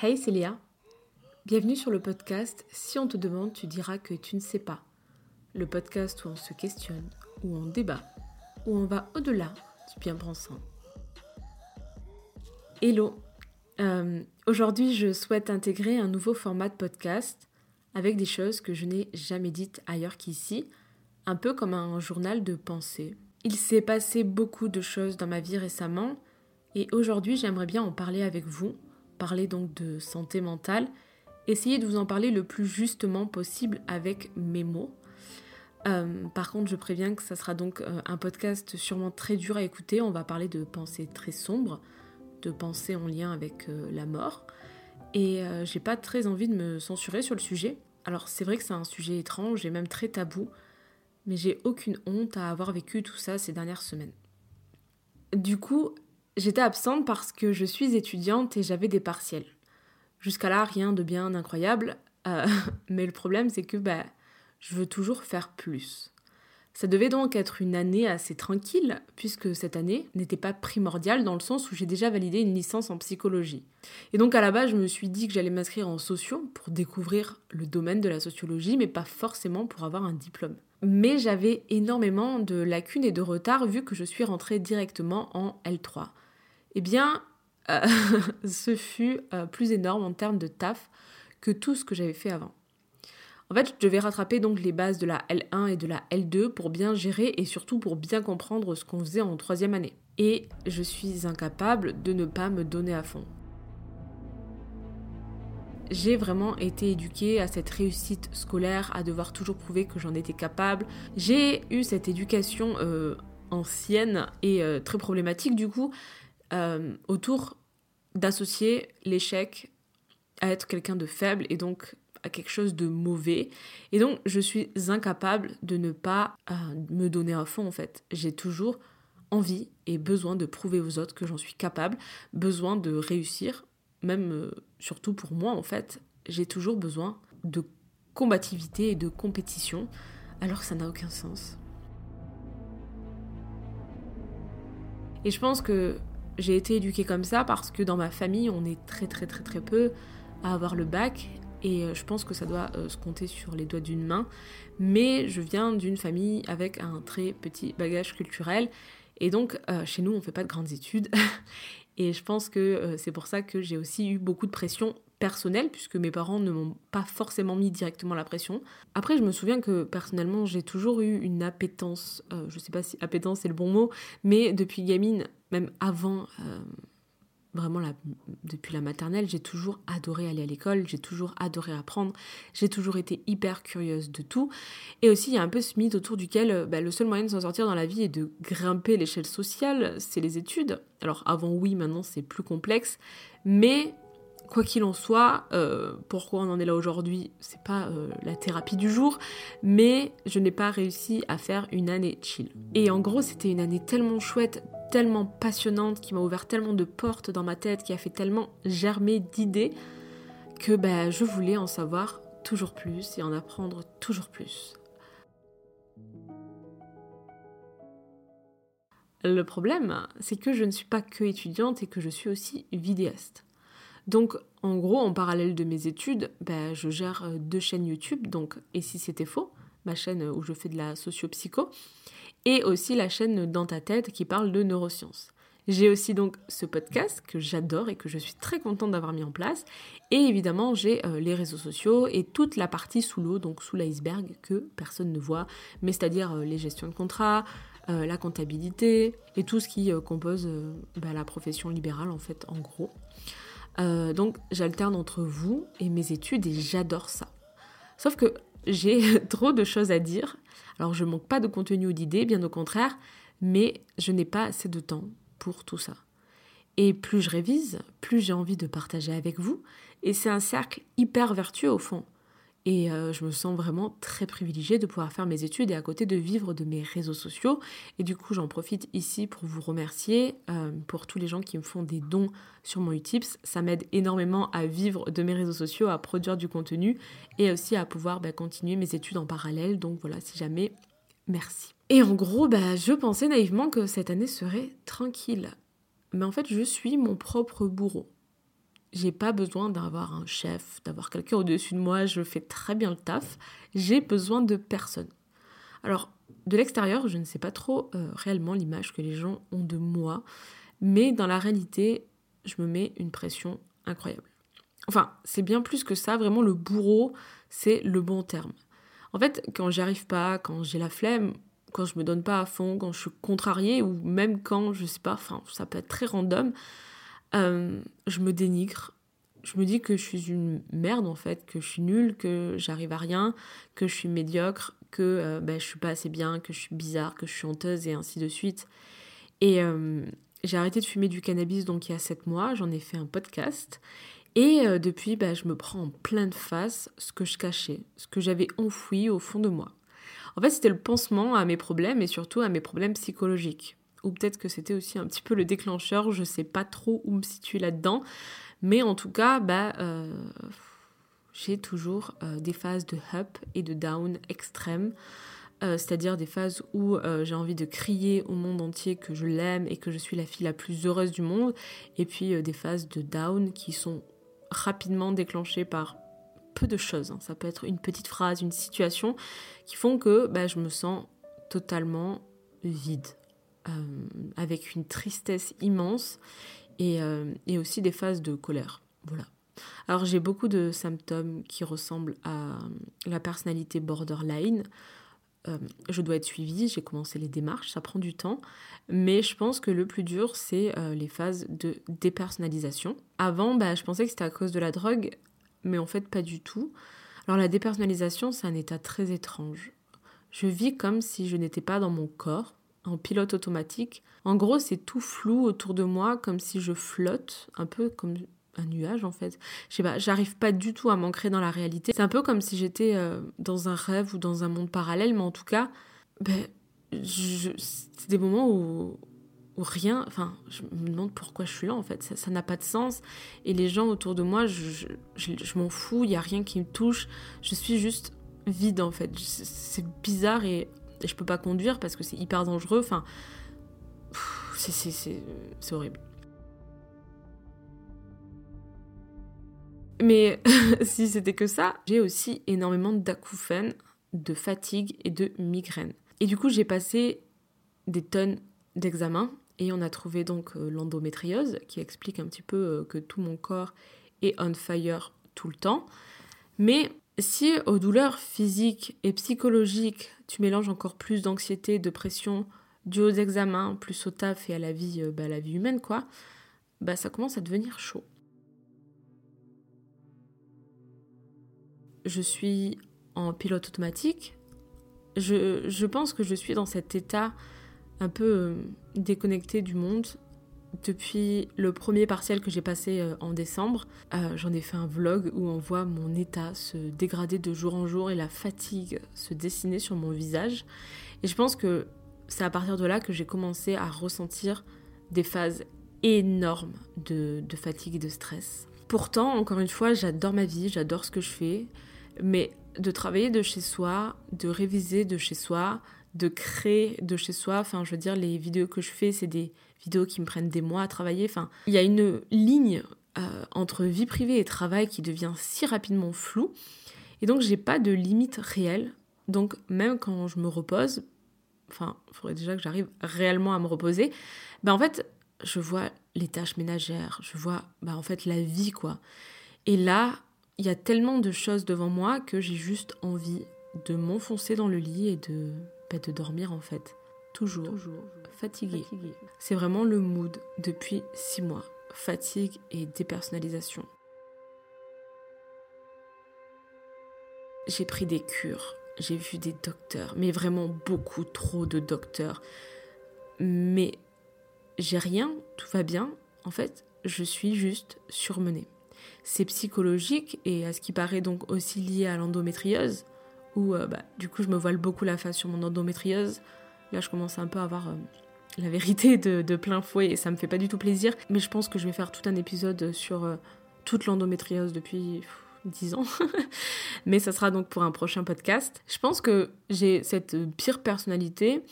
Hey Célia, bienvenue sur le podcast Si on te demande, tu diras que tu ne sais pas. Le podcast où on se questionne, où on débat, où on va au-delà du bien pensant. Hello, euh, aujourd'hui je souhaite intégrer un nouveau format de podcast avec des choses que je n'ai jamais dites ailleurs qu'ici, un peu comme un journal de pensée. Il s'est passé beaucoup de choses dans ma vie récemment et aujourd'hui j'aimerais bien en parler avec vous parler donc de santé mentale, essayer de vous en parler le plus justement possible avec mes mots. Euh, par contre, je préviens que ça sera donc euh, un podcast sûrement très dur à écouter. On va parler de pensées très sombres, de pensées en lien avec euh, la mort. Et j'ai pas très envie de me censurer sur le sujet. Alors, c'est vrai que c'est un sujet étrange et même très tabou, mais j'ai aucune honte à avoir vécu tout ça ces dernières semaines. Du coup, J'étais absente parce que je suis étudiante et j'avais des partiels. Jusqu'à là, rien de bien incroyable, euh, mais le problème c'est que bah, je veux toujours faire plus. Ça devait donc être une année assez tranquille, puisque cette année n'était pas primordiale dans le sens où j'ai déjà validé une licence en psychologie. Et donc à la base, je me suis dit que j'allais m'inscrire en sociaux pour découvrir le domaine de la sociologie, mais pas forcément pour avoir un diplôme. Mais j'avais énormément de lacunes et de retard vu que je suis rentrée directement en L3 eh bien, euh, ce fut euh, plus énorme en termes de taf que tout ce que j'avais fait avant. En fait, je devais rattraper donc les bases de la L1 et de la L2 pour bien gérer et surtout pour bien comprendre ce qu'on faisait en troisième année. Et je suis incapable de ne pas me donner à fond. J'ai vraiment été éduquée à cette réussite scolaire, à devoir toujours prouver que j'en étais capable. J'ai eu cette éducation euh, ancienne et très problématique du coup, euh, autour d'associer l'échec à être quelqu'un de faible et donc à quelque chose de mauvais. Et donc, je suis incapable de ne pas euh, me donner à fond, en fait. J'ai toujours envie et besoin de prouver aux autres que j'en suis capable, besoin de réussir, même euh, surtout pour moi, en fait. J'ai toujours besoin de combativité et de compétition, alors que ça n'a aucun sens. Et je pense que j'ai été éduquée comme ça parce que dans ma famille, on est très très très très peu à avoir le bac. Et euh, je pense que ça doit euh, se compter sur les doigts d'une main. Mais je viens d'une famille avec un très petit bagage culturel. Et donc euh, chez nous on fait pas de grandes études. Et je pense que c'est pour ça que j'ai aussi eu beaucoup de pression personnelle puisque mes parents ne m'ont pas forcément mis directement la pression. Après je me souviens que personnellement j'ai toujours eu une appétence, je sais pas si appétence c'est le bon mot, mais depuis gamine même avant, euh, vraiment depuis la maternelle, j'ai toujours adoré aller à l'école, j'ai toujours adoré apprendre, j'ai toujours été hyper curieuse de tout. Et aussi, il y a un peu ce mythe autour duquel euh, bah, le seul moyen de s'en sortir dans la vie est de grimper l'échelle sociale, c'est les études. Alors avant, oui, maintenant c'est plus complexe, mais quoi qu'il en soit, euh, pourquoi on en est là aujourd'hui, c'est pas la thérapie du jour, mais je n'ai pas réussi à faire une année chill. Et en gros, c'était une année tellement chouette, tellement passionnante, qui m'a ouvert tellement de portes dans ma tête, qui a fait tellement germer d'idées, que ben, je voulais en savoir toujours plus et en apprendre toujours plus. Le problème, c'est que je ne suis pas que étudiante et que je suis aussi vidéaste. Donc, en gros, en parallèle de mes études, ben, je gère euh, deux chaînes YouTube, donc Et si c'était faux, ma chaîne où je fais de la socio-psycho, et aussi la chaîne Dans ta tête qui parle de neurosciences. J'ai aussi donc ce podcast que j'adore et que je suis très contente d'avoir mis en place. Et évidemment, j'ai euh, les réseaux sociaux et toute la partie sous l'eau, donc sous l'iceberg, que personne ne voit, mais c'est-à-dire euh, les gestions de contrats, euh, la comptabilité et tout ce qui compose bah, la profession libérale, en fait, en gros. Donc, j'alterne entre vous et mes études et j'adore ça. Sauf que j'ai trop de choses à dire. Alors je manque pas de contenu ou d'idées, bien au contraire, mais je n'ai pas assez de temps pour tout ça. Et plus je révise, plus j'ai envie de partager avec vous, et c'est un cercle hyper vertueux au fond. Et euh, je me sens vraiment très privilégiée de pouvoir faire mes études et à côté de vivre de mes réseaux sociaux. Et du coup, j'en profite ici pour vous remercier euh, pour tous les gens qui me font des dons sur mon Utips. Ça m'aide énormément à vivre de mes réseaux sociaux, à produire du contenu et aussi à pouvoir bah, continuer mes études en parallèle. Donc voilà, si jamais, merci. Et en gros, bah, je pensais naïvement que cette année serait tranquille. Mais en fait, je suis mon propre bourreau. J'ai pas besoin d'avoir un chef, d'avoir quelqu'un au-dessus de moi, je fais très bien le taf. J'ai besoin de personne. Alors, de l'extérieur, je ne sais pas trop euh, réellement l'image que les gens ont de moi, mais dans la réalité, je me mets une pression incroyable. Enfin, c'est bien plus que ça, vraiment le bourreau, c'est le bon terme. En fait, quand j'y arrive pas, quand j'ai la flemme, quand je me donne pas à fond, quand je suis contrariée, ou même quand, je sais pas, enfin, ça peut être très random, euh, je me dénigre. Je me dis que je suis une merde en fait, que je suis nulle, que j'arrive à rien, que je suis médiocre, que euh, ben, je suis pas assez bien, que je suis bizarre, que je suis honteuse et ainsi de suite. Et euh, j'ai arrêté de fumer du cannabis donc il y a 7 mois, j'en ai fait un podcast. Et euh, depuis, ben, je me prends en pleine face ce que je cachais, ce que j'avais enfoui au fond de moi. En fait, c'était le pansement à mes problèmes et surtout à mes problèmes psychologiques. Ou peut-être que c'était aussi un petit peu le déclencheur, je sais pas trop où me situer là-dedans. Mais en tout cas, bah, j'ai toujours euh, des phases de up et de down extrêmes. Euh, c'est-à-dire des phases où euh, j'ai envie de crier au monde entier que je l'aime et que je suis la fille la plus heureuse du monde, et puis des phases de down qui sont rapidement déclenchées par peu de choses. Hein. Ça peut être une petite phrase, une situation, qui font que bah, je me sens totalement vide, avec une tristesse immense, et, et aussi des phases de colère. Voilà. Alors j'ai beaucoup de symptômes qui ressemblent à la personnalité borderline. Euh, je dois être suivie, j'ai commencé les démarches, ça prend du temps, mais je pense que le plus dur, c'est euh, les phases de dépersonnalisation. Avant, bah, je pensais que c'était à cause de la drogue, mais en fait pas du tout. Alors la dépersonnalisation, c'est un état très étrange. Je vis comme si je n'étais pas dans mon corps, en pilote automatique. En gros, c'est tout flou autour de moi, comme si je flotte, un peu comme un nuage en fait. Je sais pas, j'arrive pas du tout à m'ancrer dans la réalité. C'est un peu comme si j'étais euh, dans un rêve ou dans un monde parallèle, mais en tout cas, ben, c'est des moments où, rien, enfin, je me demande pourquoi je suis là en fait. Ça n'a pas de sens. Et les gens autour de moi, je, je, m'en fous, il y a rien qui me touche. Je suis juste vide en fait. C'est bizarre et, je peux pas conduire parce que c'est hyper dangereux. Enfin, c'est horrible. Mais si c'était que ça, j'ai aussi énormément d'acouphènes, de fatigue et de migraines. Et du coup, j'ai passé des tonnes d'examens et on a trouvé donc euh, l'endométriose qui explique un petit peu euh, que tout mon corps est on fire tout le temps. Mais si aux douleurs physiques et psychologiques, tu mélanges encore plus d'anxiété, de pression dû aux examens, plus au taf et à la vie, euh, bah, la vie humaine, quoi, bah ça commence à devenir chaud. je suis en pilote automatique. Je, pense que je suis dans cet état un peu euh, déconnecté du monde depuis le premier partiel que j'ai passé euh, en décembre. Euh, j'en ai fait un vlog où on voit mon état se dégrader de jour en jour et la fatigue se dessiner sur mon visage. Et je pense que c'est à partir de là que j'ai commencé à ressentir des phases énormes de, de fatigue et de stress. Pourtant, encore une fois, j'adore ma vie, j'adore ce que je fais. Mais de travailler de chez soi, de réviser de chez soi, de créer de chez soi, enfin je veux dire les vidéos que je fais, c'est des vidéos qui me prennent des mois à travailler, enfin il y a une ligne euh, entre vie privée et travail qui devient si rapidement floue et donc j'ai pas de limite réelle. Donc même quand je me repose, enfin il faudrait déjà que j'arrive réellement à me reposer, ben en fait je vois les tâches ménagères, je vois ben, en fait la vie quoi. Et là, il y a tellement de choses devant moi que j'ai juste envie de m'enfoncer dans le lit et de, bah, de dormir en fait. Toujours, Toujours. fatiguée. C'est vraiment le mood depuis six mois. Fatigue et dépersonnalisation. J'ai pris des cures, j'ai vu des docteurs, mais vraiment beaucoup trop de docteurs. Mais j'ai rien, tout va bien. En fait, je suis juste surmenée c'est psychologique et à ce qui paraît donc aussi lié à l'endométriose, où euh, bah, du coup je me voile beaucoup la face sur mon endométriose. Là je commence un peu à avoir euh, la vérité de, plein fouet et ça me fait pas du tout plaisir. Mais je pense que je vais faire tout un épisode sur euh, toute l'endométriose depuis 10 ans. Mais ça sera donc pour un prochain podcast. Je pense que j'ai cette pire personnalité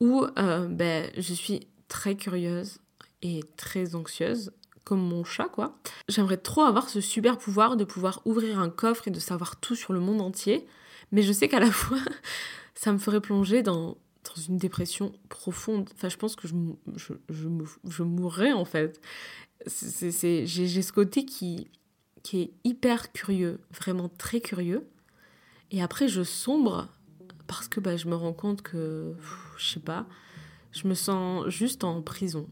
où ben, je suis très curieuse et très anxieuse comme mon chat, quoi. J'aimerais trop avoir ce super pouvoir de pouvoir ouvrir un coffre et de savoir tout sur le monde entier. Mais je sais qu'à la fois, ça me ferait plonger dans, dans une dépression profonde. Enfin, je pense que je, je, je, je mourrais, en fait. J'ai ce côté qui, qui est hyper curieux, vraiment très curieux. Et après, je sombre parce que bah, je me rends compte que, je sais pas, je me sens juste en prison,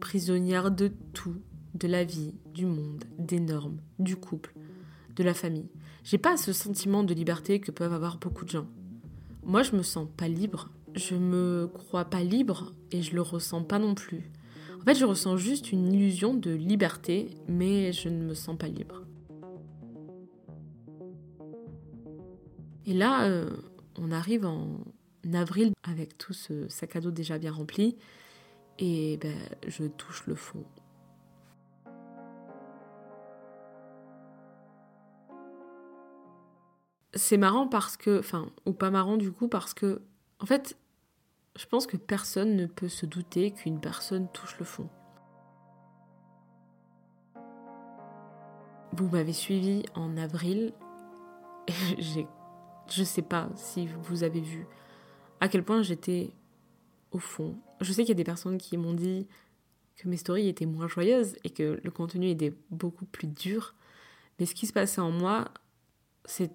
prisonnière de tout, de la vie, du monde, des normes, du couple, de la famille. J'ai pas ce sentiment de liberté que peuvent avoir beaucoup de gens. Moi, je me sens pas libre. Je me crois pas libre et je le ressens pas non plus. En fait, je ressens juste une illusion de liberté, mais je ne me sens pas libre. Et là, euh, on arrive en avril avec tout ce sac à dos déjà bien rempli, et ben, je touche le fond. C'est marrant parce que, enfin, ou pas marrant du coup, parce que, en fait, je pense que personne ne peut se douter qu'une personne touche le fond. Vous m'avez suivi en avril. J'ai, je sais pas si vous avez vu à quel point j'étais au fond. Je sais qu'il y a des personnes qui m'ont dit que mes stories étaient moins joyeuses et que le contenu était beaucoup plus dur. Mais ce qui se passait en moi, c'est.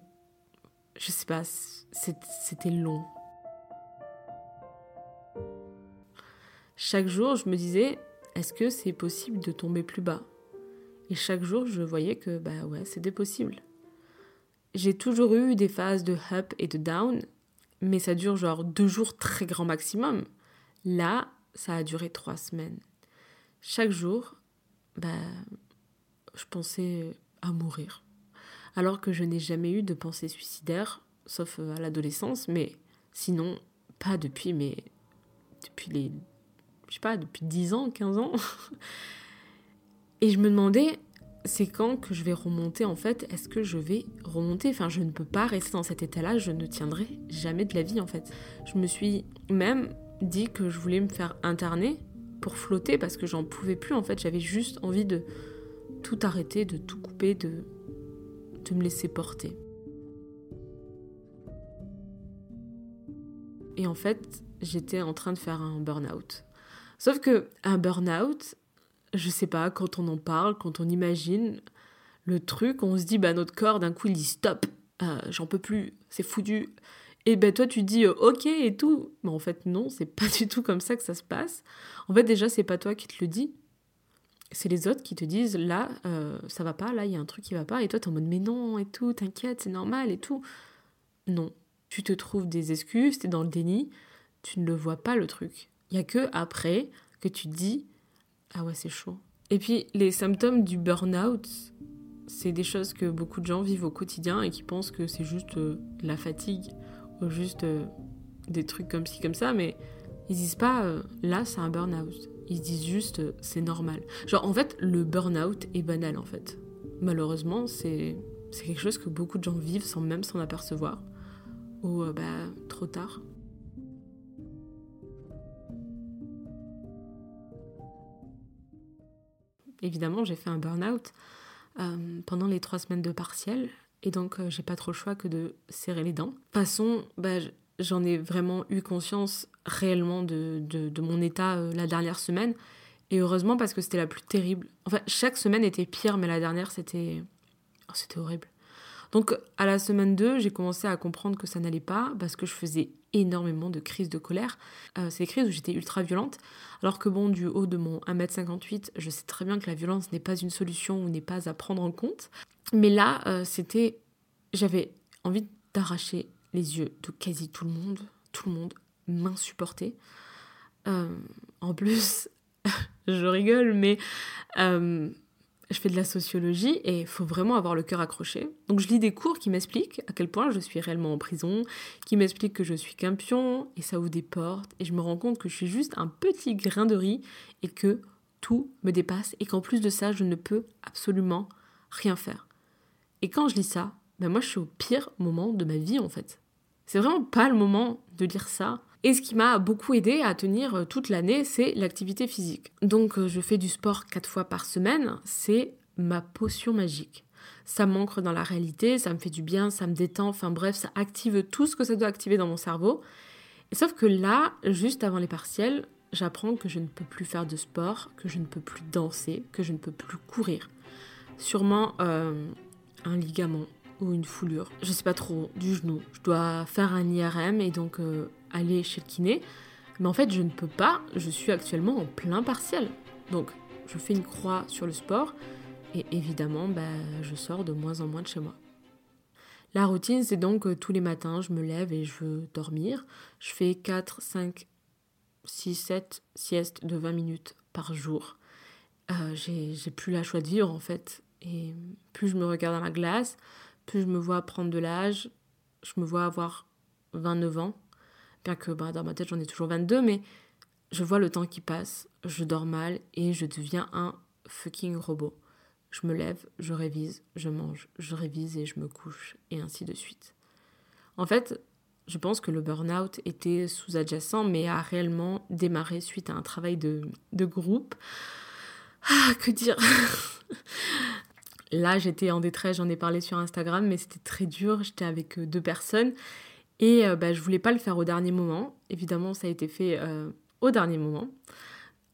Je sais pas, c'était long. Chaque jour, je me disais, est-ce que c'est possible de tomber plus bas? Et chaque jour, je voyais que, bah ouais, c'était possible. J'ai toujours eu des phases de up et de down, mais ça dure genre deux jours très grand maximum. Là, ça a duré trois semaines. Chaque jour, bah, je pensais à mourir. Alors que je n'ai jamais eu de pensée suicidaire, sauf à l'adolescence, mais sinon, pas depuis, mais depuis les je sais pas, depuis 10 ans, 15 ans. Et je me demandais, c'est quand que je vais remonter en fait? Est-ce que je vais remonter? Enfin, je ne peux pas rester dans cet état-là, je ne tiendrai jamais de la vie en fait. Je me suis même dit que je voulais me faire interner pour flotter parce que j'en pouvais plus en fait. J'avais juste envie de tout arrêter, de tout couper, de, me laisser porter. Et en fait, j'étais en train de faire un burn-out. Sauf que un burn-out, je sais pas, quand on en parle, quand on imagine le truc, on se dit, bah notre corps d'un coup il dit stop, euh, j'en peux plus, c'est foutu. Et ben toi tu dis euh, ok et tout. Mais en fait non, c'est pas du tout comme ça que ça se passe. En fait déjà c'est pas toi qui te le dis. C'est les autres qui te disent là euh, ça va pas, là il y a un truc qui va pas. Et toi t'es en mode mais non et tout, t'inquiète, c'est normal et tout. Non, tu te trouves des excuses, t'es dans le déni, tu ne le vois pas le truc. Il n'y a que après que tu dis Ah ouais, c'est chaud. Et puis, les symptômes du burn-out, c'est des choses que beaucoup de gens vivent au quotidien et qui pensent que c'est juste euh, la fatigue ou juste euh, des trucs comme ci, comme ça, mais ils disent pas là, c'est un burn-out. Ils disent juste c'est normal. Genre, en fait, le burn-out est banal en fait. Malheureusement, c'est quelque chose que beaucoup de gens vivent sans même s'en apercevoir. Ou bah, trop tard. évidemment, j'ai fait un burn-out euh, pendant les trois semaines de partiel. Et donc, euh, j'ai pas trop le choix que de serrer les dents. Façon, bah, j'en ai vraiment eu conscience réellement de, de, mon état euh, la dernière semaine. Et heureusement, parce que c'était la plus terrible. Enfin, chaque semaine était pire, mais la dernière, c'était. Oh, c'était horrible. Donc, à la semaine 2, j'ai commencé à comprendre que ça n'allait pas parce que je faisais énormément de crises de colère. Euh, c'est des crises où j'étais ultra violente. Alors que bon, du haut de mon 1m58, je sais très bien que la violence n'est pas une solution ou n'est pas à prendre en compte. Mais là, euh, c'était. J'avais envie d'arracher les yeux de quasi tout le monde. Tout le monde m'insupportait. Euh, en plus, je rigole, mais je fais de la sociologie et il faut vraiment avoir le cœur accroché. Donc je lis des cours qui m'expliquent à quel point je suis réellement en prison, qui m'expliquent que je suis qu'un pion et ça ouvre des portes et je me rends compte que je suis juste un petit grain de riz et que tout me dépasse et qu'en plus de ça, je ne peux absolument rien faire. Et quand je lis ça, ben moi je suis au pire moment de ma vie en fait. C'est vraiment pas le moment de lire ça Et ce qui m'a beaucoup aidé à tenir euh, toute l'année, c'est l'activité physique. Donc euh, je fais du sport quatre fois par semaine, c'est ma potion magique. Ça m'ancre dans la réalité, ça me fait du bien, ça me détend, enfin bref, ça active tout ce que ça doit activer dans mon cerveau. sauf que là, juste avant les partiels, j'apprends que je ne peux plus faire de sport, que je ne peux plus danser, que je ne peux plus courir. Sûrement euh, un ligament ou une foulure, je sais pas trop, du genou. Je dois faire un IRM et donc aller chez le kiné. Mais en fait, je ne peux pas, je suis actuellement en plein partiel. Donc, je fais une croix sur le sport et évidemment, bah, je sors de moins en moins de chez moi. La routine, c'est donc que tous les matins, je me lève et je veux dormir. Je fais 4, 5, 6, 7 siestes de 20 minutes par jour. Euh, j'ai plus la choix de vivre en fait. Et plus je me regarde dans la glace, je me vois prendre de l'âge. Je me vois avoir 29 ans. Bien que bah, dans ma tête, j'en ai toujours 22, mais je vois le temps qui passe, je dors mal et je deviens un fucking robot. Je me lève, je révise, je mange, je révise et je me couche, et ainsi de suite. En fait, je pense que le burn-out était sous-adjacent, mais a réellement démarré suite à un travail de, de groupe. Ah, que dire? Là, j'étais en détresse, j'en ai parlé sur Instagram, mais c'était très dur. J'étais avec euh, deux personnes et euh, bah, je voulais pas le faire au dernier moment. Évidemment, ça a été fait euh, au dernier moment.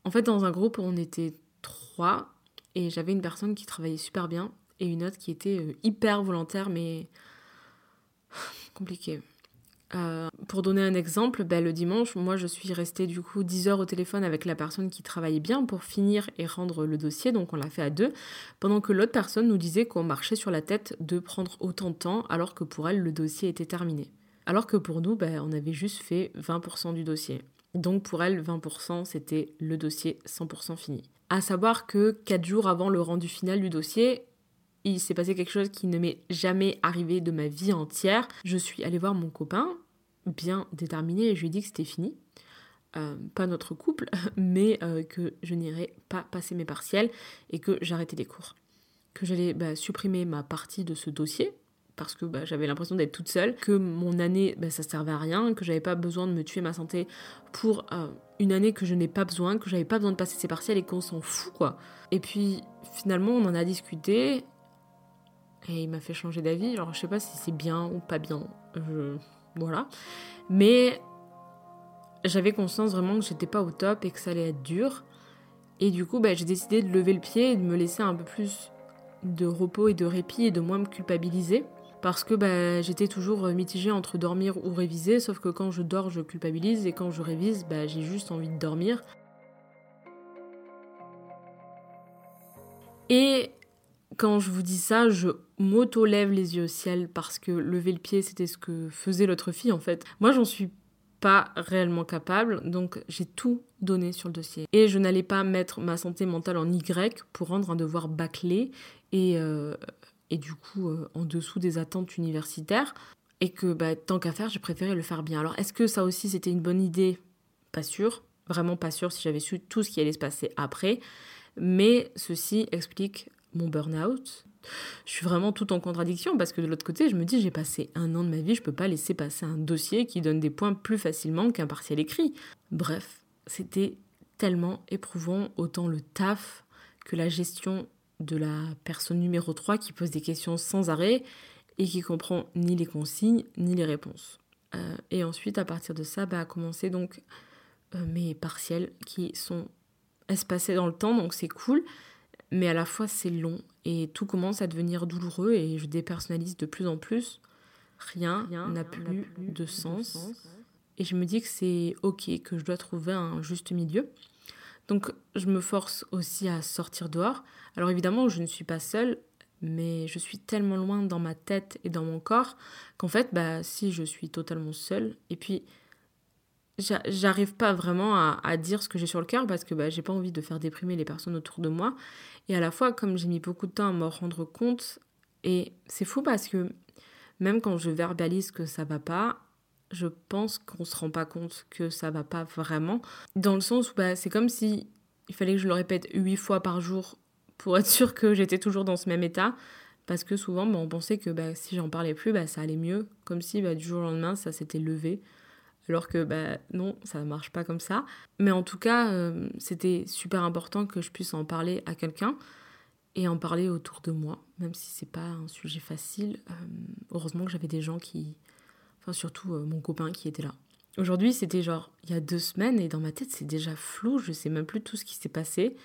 En fait, dans un groupe, on était trois et j'avais une personne qui travaillait super bien et une autre qui était hyper volontaire mais compliqué. pour donner un exemple, bah, le dimanche, moi je suis restée du coup 10 heures au téléphone avec la personne qui travaillait bien pour finir et rendre le dossier, donc on l'a fait à deux, pendant que l'autre personne nous disait qu'on marchait sur la tête de prendre autant de temps alors que pour elle le dossier était terminé. Alors que pour nous, ben, on avait juste fait 20% du dossier. Donc pour elle, 20%, c'était le dossier 100% fini. À savoir que 4 jours avant le rendu final du dossier, il s'est passé quelque chose qui ne m'est jamais arrivé de ma vie entière. Je suis allée voir mon copain, bien déterminé, et je lui ai dit que c'était fini. Euh, pas notre couple, mais euh, que je n'irais pas passer mes partiels et que j'arrêtais les cours. Que j'allais bah, supprimer ma partie de ce dossier, parce que bah, j'avais l'impression d'être toute seule, que mon année, bah, ça servait à rien, que j'avais pas besoin de me tuer ma santé pour euh, une année que je n'ai pas besoin, que j'avais pas besoin de passer ces partiels et qu'on s'en fout, quoi. Et puis, finalement, on en a discuté et il m'a fait changer d'avis. Alors, je sais pas si c'est bien ou pas bien, voilà. Mais j'avais conscience vraiment que j'étais pas au top et que ça allait être dur. Et du coup, bah, j'ai décidé de lever le pied et de me laisser un peu plus de repos et de répit et de moins me culpabiliser parce que bah, j'étais toujours mitigée entre dormir ou réviser, sauf que quand je dors, je culpabilise, et quand je révise, bah, j'ai juste envie de dormir. Et quand je vous dis ça, je m'auto-lève les yeux au ciel parce que lever le pied, c'était ce que faisait l'autre fille en fait. Moi, j'en suis pas réellement capable, donc j'ai tout donné sur le dossier. Et je n'allais pas mettre ma santé mentale en Y pour rendre un devoir bâclé et, euh, et du coup euh, en dessous des attentes universitaires. Et que bah, tant qu'à faire, j'ai préféré le faire bien. Alors est-ce que ça aussi c'était une bonne idée? Pas sûr, vraiment pas sûr si j'avais su tout ce qui allait se passer après. Mais ceci explique mon burn-out. Je suis vraiment tout en contradiction parce que de l'autre côté, je me dis j'ai passé un an de ma vie, je peux pas laisser passer un dossier qui donne des points plus facilement qu'un partiel écrit. Bref, c'était tellement éprouvant, autant le taf que la gestion de la personne numéro 3 qui pose des questions sans arrêt et qui comprend ni les consignes ni les réponses. Euh, et ensuite, à partir de ça, bah, a commencé donc euh, mes partiels qui sont espacés dans le temps, donc c'est cool, mais à la fois c'est long et tout commence à devenir douloureux et je dépersonnalise de plus en plus. Rien n'a plus, de, sens. de sens. Et je me dis que c'est ok, que je dois trouver un juste milieu. Donc je me force aussi à sortir dehors. Alors évidemment, je ne suis pas seule, mais je suis tellement loin dans ma tête et dans mon corps qu'en fait, bah, si je suis totalement seule, et puis j'arrive pas vraiment à, dire ce que j'ai sur le cœur parce que bah, j'ai pas envie de faire déprimer les personnes autour de moi. Et à la fois, comme j'ai mis beaucoup de temps à me rendre compte, et c'est fou parce que même quand je verbalise que ça va pas, je pense qu'on se rend pas compte que ça va pas vraiment. Dans le sens où bah, c'est comme si il fallait que je le répète huit fois par jour pour être sûr que j'étais toujours dans ce même état. Parce que souvent, bah, on pensait que bah, si j'en parlais plus, bah, ça allait mieux. Comme si bah, du jour au lendemain, ça s'était levé. Alors que bah, non, ça ne marche pas comme ça. Mais en tout cas, euh, c'était super important que je puisse en parler à quelqu'un et en parler autour de moi, même si c'est pas un sujet facile. Euh, heureusement que j'avais des gens qui, enfin surtout euh, mon copain qui était là. Aujourd'hui, c'était genre il y a deux semaines et dans ma tête c'est déjà flou, je sais même plus tout ce qui s'est passé.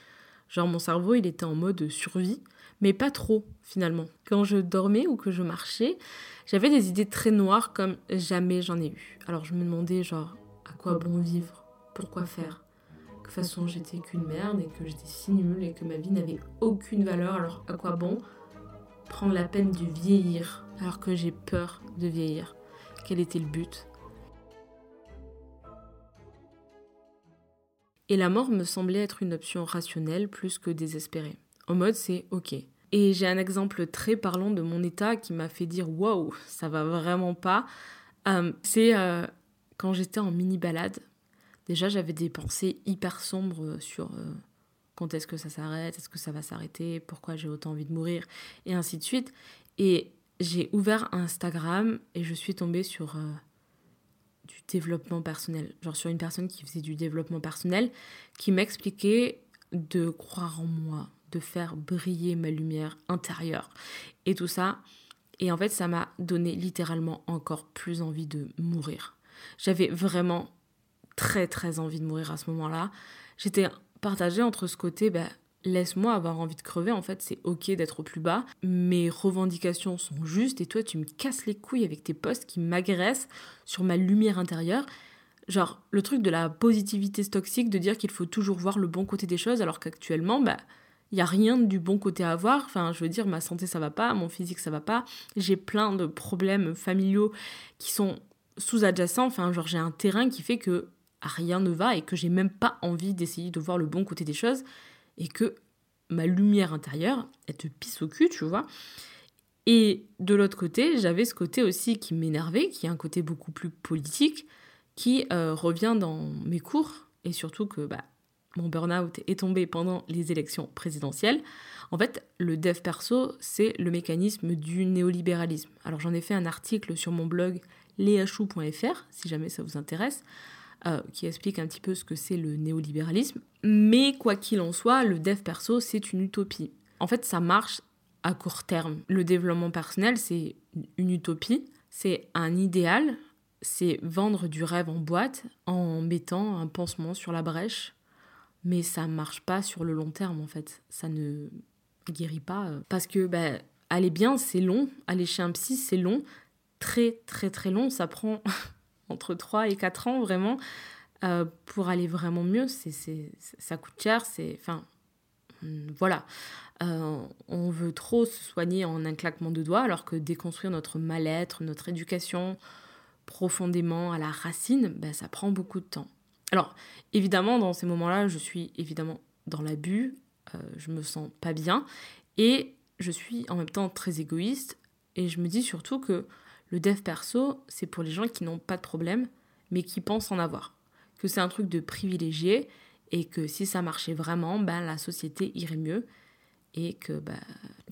Genre mon cerveau il était en mode survie, mais pas trop finalement. Quand je dormais ou que je marchais, j'avais des idées très noires comme jamais j'en ai eu. Alors je me demandais genre à quoi bon vivre, pourquoi faire, que de toute façon j'étais qu'une merde et que j'étais si nulle et que ma vie n'avait aucune valeur. Alors à quoi bon prendre la peine de vieillir alors que j'ai peur de vieillir? Quel était le but? Et la mort me semblait être une option rationnelle plus que désespérée. En mode c'est ok, et j'ai un exemple très parlant de mon état qui m'a fait dire waouh, ça va vraiment pas. Euh, c'est euh, quand j'étais en mini balade. Déjà, j'avais des pensées hyper sombres sur euh, quand est-ce que ça s'arrête, est-ce que ça va s'arrêter, pourquoi j'ai autant envie de mourir, et ainsi de suite. Et j'ai ouvert Instagram et je suis tombée sur du développement personnel, genre sur une personne qui faisait du développement personnel, qui m'expliquait de croire en moi, de faire briller ma lumière intérieure et tout ça. Et en fait, ça m'a donné littéralement encore plus envie de mourir. J'avais vraiment très très envie de mourir à ce moment-là. J'étais partagée entre ce côté, bah, laisse-moi avoir envie de crever, en fait c'est ok d'être au plus bas, mes revendications sont justes et toi tu me casses les couilles avec tes posts qui m'agressent sur ma lumière intérieure. Genre le truc de la positivité toxique, de dire qu'il faut toujours voir le bon côté des choses alors qu'actuellement, bah il n'y a rien du bon côté à avoir. Enfin, je veux dire, ma santé, ça va pas, mon physique, ça va pas. J'ai plein de problèmes familiaux qui sont sous-adjacents. Enfin, genre, j'ai un terrain qui fait que rien ne va et que j'ai même pas envie d'essayer de voir le bon côté des choses et que ma lumière intérieure, elle te pisse au cul, tu vois. Et de l'autre côté, j'avais ce côté aussi qui m'énervait, qui est un côté beaucoup plus politique, qui euh, revient dans mes cours, et surtout que bah, mon burn-out est tombé pendant les élections présidentielles. En fait, le dev perso, c'est le mécanisme du néolibéralisme. Alors j'en ai fait un article sur mon blog leachou.fr, si jamais ça vous intéresse, euh, qui explique un petit peu ce que c'est le néolibéralisme. Mais quoi qu'il en soit, le dev perso, c'est une utopie. En fait, ça marche à court terme. Le développement personnel, c'est une utopie, c'est un idéal, c'est vendre du rêve en boîte en mettant un pansement sur la brèche mais ça marche pas sur le long terme en fait. Ça ne guérit pas. Euh, parce que bah, aller bien, c'est long. Aller chez un psy, c'est long. Très, très, très long. Ça prend entre 3 et 4 ans vraiment. Euh, pour aller vraiment mieux, c'est, ça coûte cher. C'est, enfin, hmm, voilà. Euh, on veut trop se soigner en un claquement de doigts, alors que déconstruire notre mal-être, notre éducation profondément à la racine, ben, ça prend beaucoup de temps. Alors, évidemment, dans ces moments-là, je suis évidemment dans l'abus, euh, je me sens pas bien, et je suis en même temps très égoïste, et je me dis surtout que le dev perso, c'est pour les gens qui n'ont pas de problème, mais qui pensent en avoir. Que c'est un truc de privilégié, et que si ça marchait vraiment, ben, la société irait mieux, et que, ben,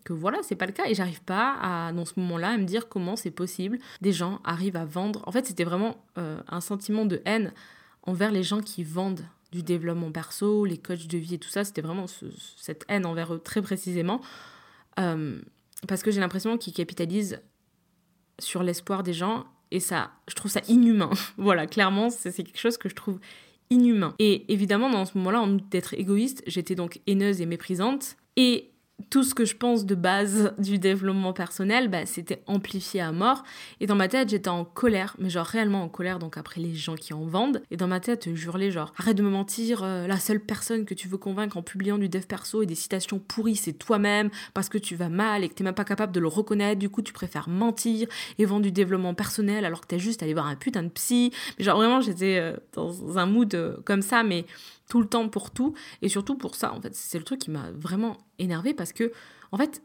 que voilà, c'est pas le cas. Et j'arrive pas, à, dans ce moment-là, à me dire comment c'est possible. Des gens arrivent à vendre. En fait, c'était vraiment euh, un sentiment de haine envers les gens qui vendent du développement perso, les coachs de vie et tout ça. C'était vraiment cette haine envers eux très précisément. Euh, parce que j'ai l'impression qu'ils capitalisent sur l'espoir des gens et ça, je trouve ça inhumain. voilà, clairement, c'est quelque chose que je trouve inhumain. Et évidemment, dans ce moment-là, en d'être égoïste, j'étais donc haineuse et méprisante. Et tout ce que je pense de base du développement personnel, bah, c'était amplifié à mort. Et dans ma tête, j'étais en colère, mais genre réellement en colère, donc après les gens qui en vendent. Et dans ma tête, je hurlais genre, arrête de me mentir, euh, la seule personne que tu veux convaincre en publiant du dev perso et des citations pourries, c'est toi-même, parce que tu vas mal et que t'es même pas capable de le reconnaître, du coup tu préfères mentir et vendre du développement personnel alors que t'es juste allé voir un putain de psy. Mais genre vraiment, j'étais euh, dans un mood euh, comme ça, mais tout le temps pour tout et surtout pour ça en fait c'est le truc qui m'a vraiment énervé parce que en fait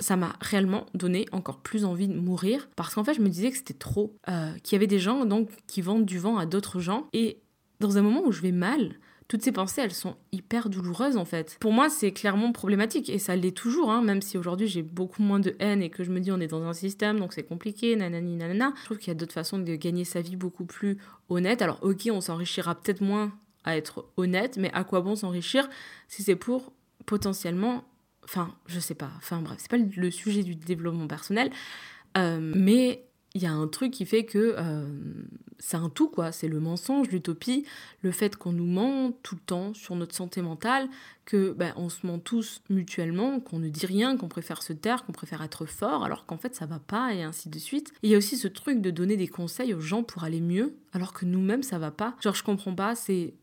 ça m'a réellement donné encore plus envie de mourir parce qu'en fait je me disais que c'était trop euh, qu'il y avait des gens donc qui vendent du vent à d'autres gens et dans un moment où je vais mal toutes ces pensées, elles sont hyper douloureuses en fait. Pour moi, c'est clairement problématique et ça l'est toujours, hein, même si aujourd'hui j'ai beaucoup moins de haine et que je me dis on est dans un système donc c'est compliqué, nanani nanana. Je trouve qu'il y a d'autres façons de gagner sa vie beaucoup plus honnête. Alors ok, on s'enrichira peut-être moins à être honnête, mais à quoi bon s'enrichir si c'est pour potentiellement, enfin je sais pas, enfin bref, c'est pas le sujet du développement personnel, euh, mais il y a un truc qui fait que euh, c'est un tout, quoi. C'est le mensonge, l'utopie, le fait qu'on nous ment tout le temps sur notre santé mentale, que ben, on se ment tous mutuellement, qu'on ne dit rien, qu'on préfère se taire, qu'on préfère être fort, alors qu'en fait ça va pas, et ainsi de suite. Il y a aussi ce truc de donner des conseils aux gens pour aller mieux, alors que nous-mêmes ça va pas. Genre, je comprends pas, c'est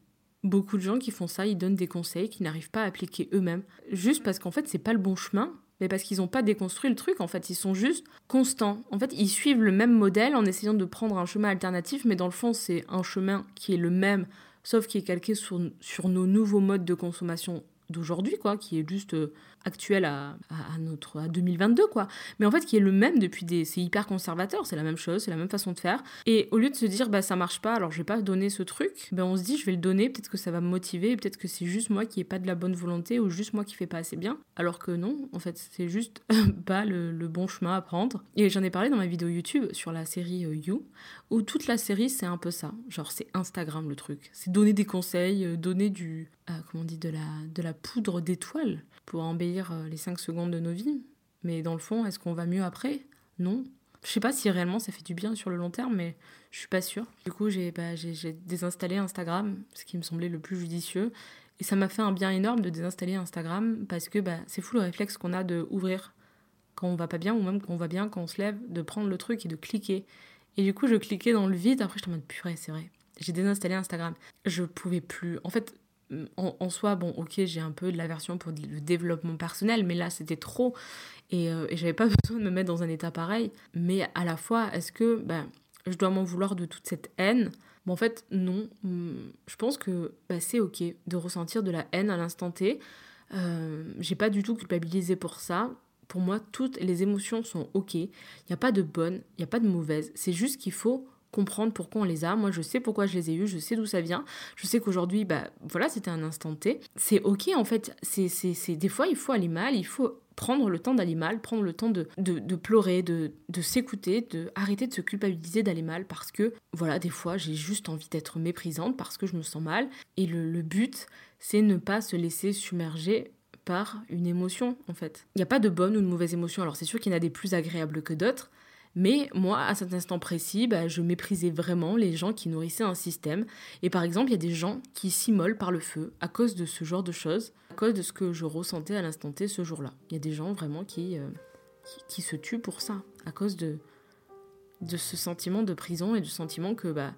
beaucoup de gens qui font ça, ils donnent des conseils qu'ils n'arrivent pas à appliquer eux-mêmes, juste parce qu'en fait c'est pas le bon chemin mais parce qu'ils n'ont pas déconstruit le truc, en fait, ils sont juste constants. En fait, ils suivent le même modèle en essayant de prendre un chemin alternatif, mais dans le fond, c'est un chemin qui est le même, sauf qui est calqué sur, sur nos nouveaux modes de consommation d'aujourd'hui, quoi, qui est juste euh, actuel à, notre à 2022, quoi. Mais en fait, qui est le même depuis des, c'est hyper conservateur, c'est la même chose, c'est la même façon de faire. Et au lieu de se dire, bah ça marche pas, alors je vais pas donner ce truc, ben on se dit, je vais le donner, peut-être que ça va me motiver, peut-être que c'est juste moi qui ai pas de la bonne volonté ou juste moi qui fais pas assez bien. Alors que non, en fait, c'est juste pas le, le, bon chemin à prendre. Et j'en ai parlé dans ma vidéo YouTube sur la série euh, You, où toute la série c'est un peu ça, genre c'est Instagram le truc, c'est donner des conseils, euh, donner du, euh, comment on dit, de la, de la poudre d'étoile pour embellir euh, les 5 secondes de nos vies. Mais dans le fond, est-ce qu'on va mieux après? Non. Je sais pas si réellement ça fait du bien sur le long terme, mais je suis pas sûre. Du coup, j'ai bah, désinstallé Instagram, ce qui me semblait le plus judicieux. Et ça m'a fait un bien énorme de désinstaller Instagram parce que bah, c'est fou le réflexe qu'on a de ouvrir quand on va pas bien ou même quand on va bien, quand on se lève, de prendre le truc et de cliquer. Et du coup, je cliquais dans le vide. Après, j'étais en mode purée, c'est vrai. J'ai désinstallé Instagram. Je pouvais plus. En fait, en, soi, bon, ok, j'ai un peu de l'aversion pour le développement personnel, mais là, c'était trop. Et, euh, j'avais pas besoin de me mettre dans un état pareil. Mais à la fois, est-ce que ben, je dois m'en vouloir de toute cette haine? En fait, non. Hmm, je pense que ben, c'est ok de ressentir de la haine à l'instant T. Euh, j'ai pas du tout culpabilisé pour ça. Pour moi, toutes les émotions sont ok. Il n'y a pas de bonnes, il n'y a pas de mauvaises. C'est juste qu'il faut comprendre pourquoi on les a. Moi, je sais pourquoi je les ai eus, je sais d'où ça vient. Je sais qu'aujourd'hui, bah voilà, c'était un instant T. C'est ok en fait. C'est, c'est, des fois, il faut aller mal, il faut prendre le temps d'aller mal, prendre le temps de, de, de pleurer, de, de s'écouter, de arrêter de se culpabiliser d'aller mal parce que, voilà, des fois, j'ai juste envie d'être méprisante parce que je me sens mal. Et le, le but, c'est ne pas se laisser submerger par une émotion, en fait. Il n'y a pas de bonne ou de mauvaise émotion. Alors, c'est sûr qu'il y en a des plus agréables que d'autres, mais moi, à cet instant précis, bah, je méprisais vraiment les gens qui nourrissaient un système. Et par exemple, il y a des gens qui s'immolent par le feu à cause de ce genre de choses, à cause de ce que je ressentais à l'instant T ce jour-là. Il y a des gens vraiment qui, euh, qui, se tuent pour ça, à cause de, de ce sentiment de prison et du sentiment que bah,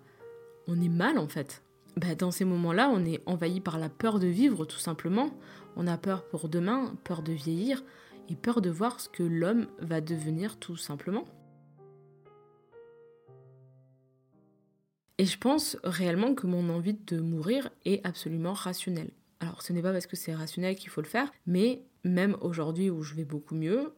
on est mal en fait. Bah, dans ces moments-là, on est envahi par la peur de vivre tout simplement. On a peur pour demain, peur de vieillir et peur de voir ce que l'homme va devenir tout simplement. Et je pense réellement que mon envie de mourir est absolument rationnelle. Alors ce n'est pas parce que c'est rationnel qu'il faut le faire, mais même aujourd'hui où je vais beaucoup mieux,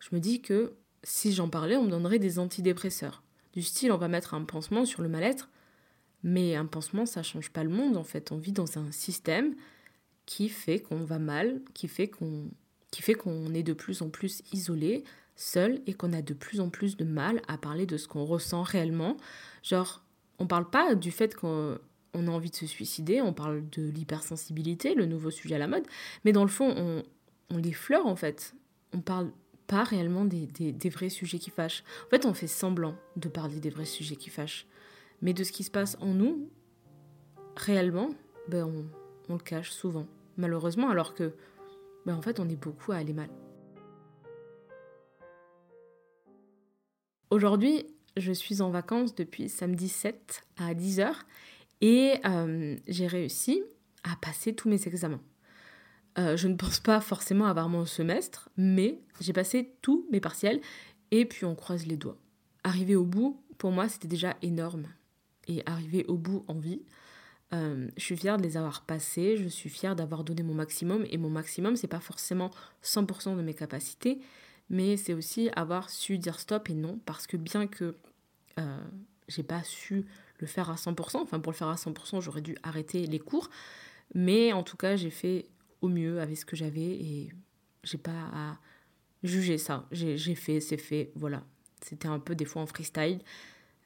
je me dis que si j'en parlais, on me donnerait des antidépresseurs. Du style, on va mettre un pansement sur le mal-être, mais un pansement, ça change pas le monde en fait. On vit dans un système qui fait qu'on va mal, qui fait qu'on qui fait qu'on est de plus en plus isolé, seul et qu'on a de plus en plus de mal à parler de ce qu'on ressent réellement. Genre on parle pas du fait qu'on a envie de se suicider, on parle de l'hypersensibilité, le nouveau sujet à la mode, mais dans le fond, on, on les fleure en fait. On parle pas réellement des, vrais sujets qui fâchent. En fait, on fait semblant de parler des vrais sujets qui fâchent. Mais de ce qui se passe en nous, réellement, ben on, on le cache souvent, malheureusement, alors que, ben en fait, on est beaucoup à aller mal. Aujourd'hui, je suis en vacances depuis samedi 7 à 10h et euh, j'ai réussi à passer tous mes examens. Euh, je ne pense pas forcément avoir mon semestre, mais j'ai passé tous mes partiels et puis on croise les doigts. Arriver au bout, pour moi, c'était déjà énorme. Et arriver au bout en vie, euh, je suis fière de les avoir passés, je suis fière d'avoir donné mon maximum et mon maximum, c'est pas forcément 100% de mes capacités, mais c'est aussi avoir su dire stop et non, parce que bien que euh, j'ai pas su le faire à 100%, enfin pour le faire à 100%, j'aurais dû arrêter les cours, Mais en tout cas, j'ai fait au mieux avec ce que j'avais et j'ai pas à juger ça. J'ai fait, c'est fait, voilà. C'était un peu des fois en freestyle,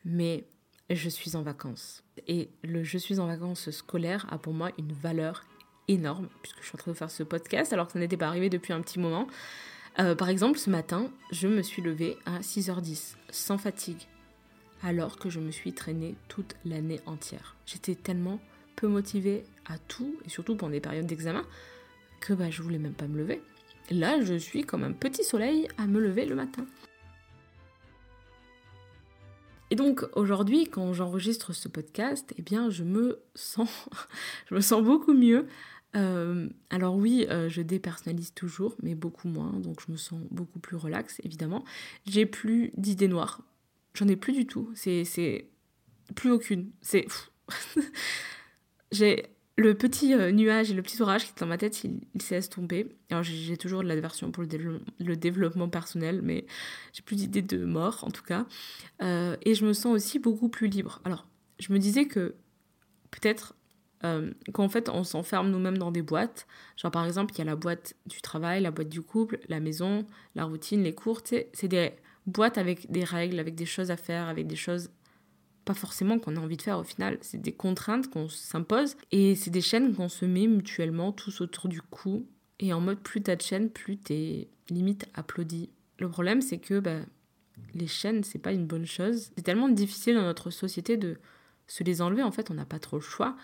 mais je suis en vacances. Et le je suis en vacances scolaire a pour moi une valeur énorme, puisque je suis en train de faire ce podcast alors que ça n'était pas arrivé depuis un petit moment. Euh, par exemple, ce matin, je me suis levée à 6h10, sans fatigue, alors que je me suis traînée toute l'année entière. J'étais tellement peu motivée à tout, et surtout pendant des périodes d'examen, que bah, je voulais même pas me lever. Là, je suis comme un petit soleil à me lever le matin. Et donc aujourd'hui, quand j'enregistre ce podcast, eh bien, je me sens, je me sens beaucoup mieux. Euh, alors oui, euh, je dépersonnalise toujours, mais beaucoup moins, donc je me sens beaucoup plus relax, évidemment. J'ai plus d'idées noires. J'en ai plus du tout. C'est plus aucune. C'est j'ai le petit euh, nuage et le petit orage qui est dans ma tête, il, s'est estompé. Alors j'ai toujours de l'aversion pour le, développement personnel, mais j'ai plus d'idées de mort en tout cas. Et je me sens aussi beaucoup plus libre. Alors je me disais que peut-être euh, qu'en fait on s'enferme nous-mêmes dans des boîtes. Genre par exemple il y a la boîte du travail, la boîte du couple, la maison, la routine, les cours. C'est des boîtes avec des règles, avec des choses à faire, avec des choses pas forcément qu'on a envie de faire au final. C'est des contraintes qu'on s'impose et c'est des chaînes qu'on se met mutuellement tous autour du cou. Et en mode plus t'as de chaînes, plus t'es limite applaudi. Le problème, c'est que bah, les chaînes, c'est pas une bonne chose. C'est tellement difficile dans notre société de se les enlever. En fait, on n'a pas trop le choix.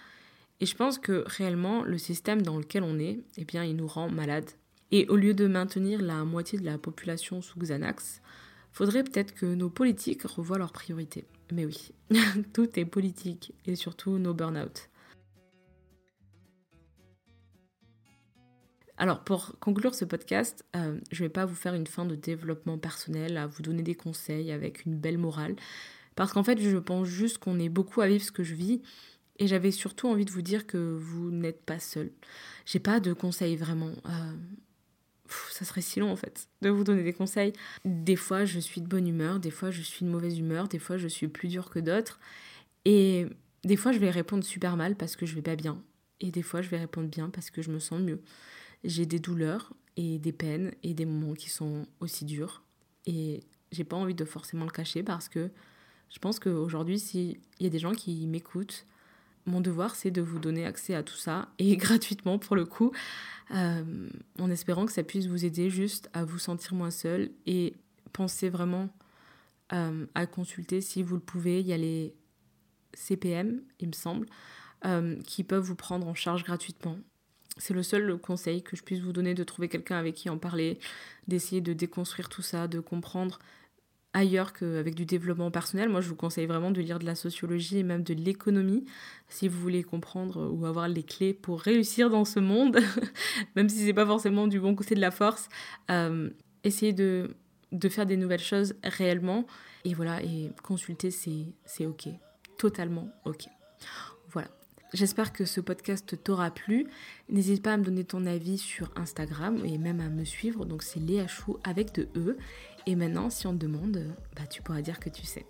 Et je pense que réellement, le système dans lequel on est, eh bien, il nous rend malades. Et au lieu de maintenir la moitié de la population sous Xanax, faudrait peut-être que nos politiques revoient leurs priorités. Mais oui, tout est politique et surtout nos burn-out. Alors pour conclure ce podcast, euh, je ne vais pas vous faire une fin de développement personnel, à vous donner des conseils avec une belle morale, parce qu'en fait je pense juste qu'on est beaucoup à vivre ce que je vis, et j'avais surtout envie de vous dire que vous n'êtes pas seul. J'ai pas de conseils vraiment. Euh, ça serait si long en fait de vous donner des conseils. Des fois je suis de bonne humeur, des fois je suis de mauvaise humeur, des fois je suis plus dure que d'autres. Et des fois je vais répondre super mal parce que je vais pas bien. Et des fois je vais répondre bien parce que je me sens mieux. J'ai des douleurs et des peines et des moments qui sont aussi durs. Et j'ai pas envie de forcément le cacher parce que je pense qu'aujourd'hui, s'il y a des gens qui m'écoutent, mon devoir, c'est de vous donner accès à tout ça, et gratuitement pour le coup, euh, en espérant que ça puisse vous aider juste à vous sentir moins seul et pensez vraiment euh, à consulter si vous le pouvez. Il y a les CPM, il me semble, euh, qui peuvent vous prendre en charge gratuitement. C'est le seul conseil que je puisse vous donner, de trouver quelqu'un avec qui en parler, d'essayer de déconstruire tout ça, de comprendre ailleurs qu'avec du développement personnel. Moi, je vous conseille vraiment de lire de la sociologie et même de l'économie si vous voulez comprendre ou avoir les clés pour réussir dans ce monde, même si c'est pas forcément du bon côté de la force. Euh, essayez de, de faire des nouvelles choses réellement et voilà, et consulter, c'est ok, totalement ok. Voilà. J'espère que ce podcast t'aura plu. N'hésite pas à me donner ton avis sur Instagram et même à me suivre. Donc c'est Léa Chou avec de E. Et maintenant, si on te demande, bah, tu pourras dire que tu sais.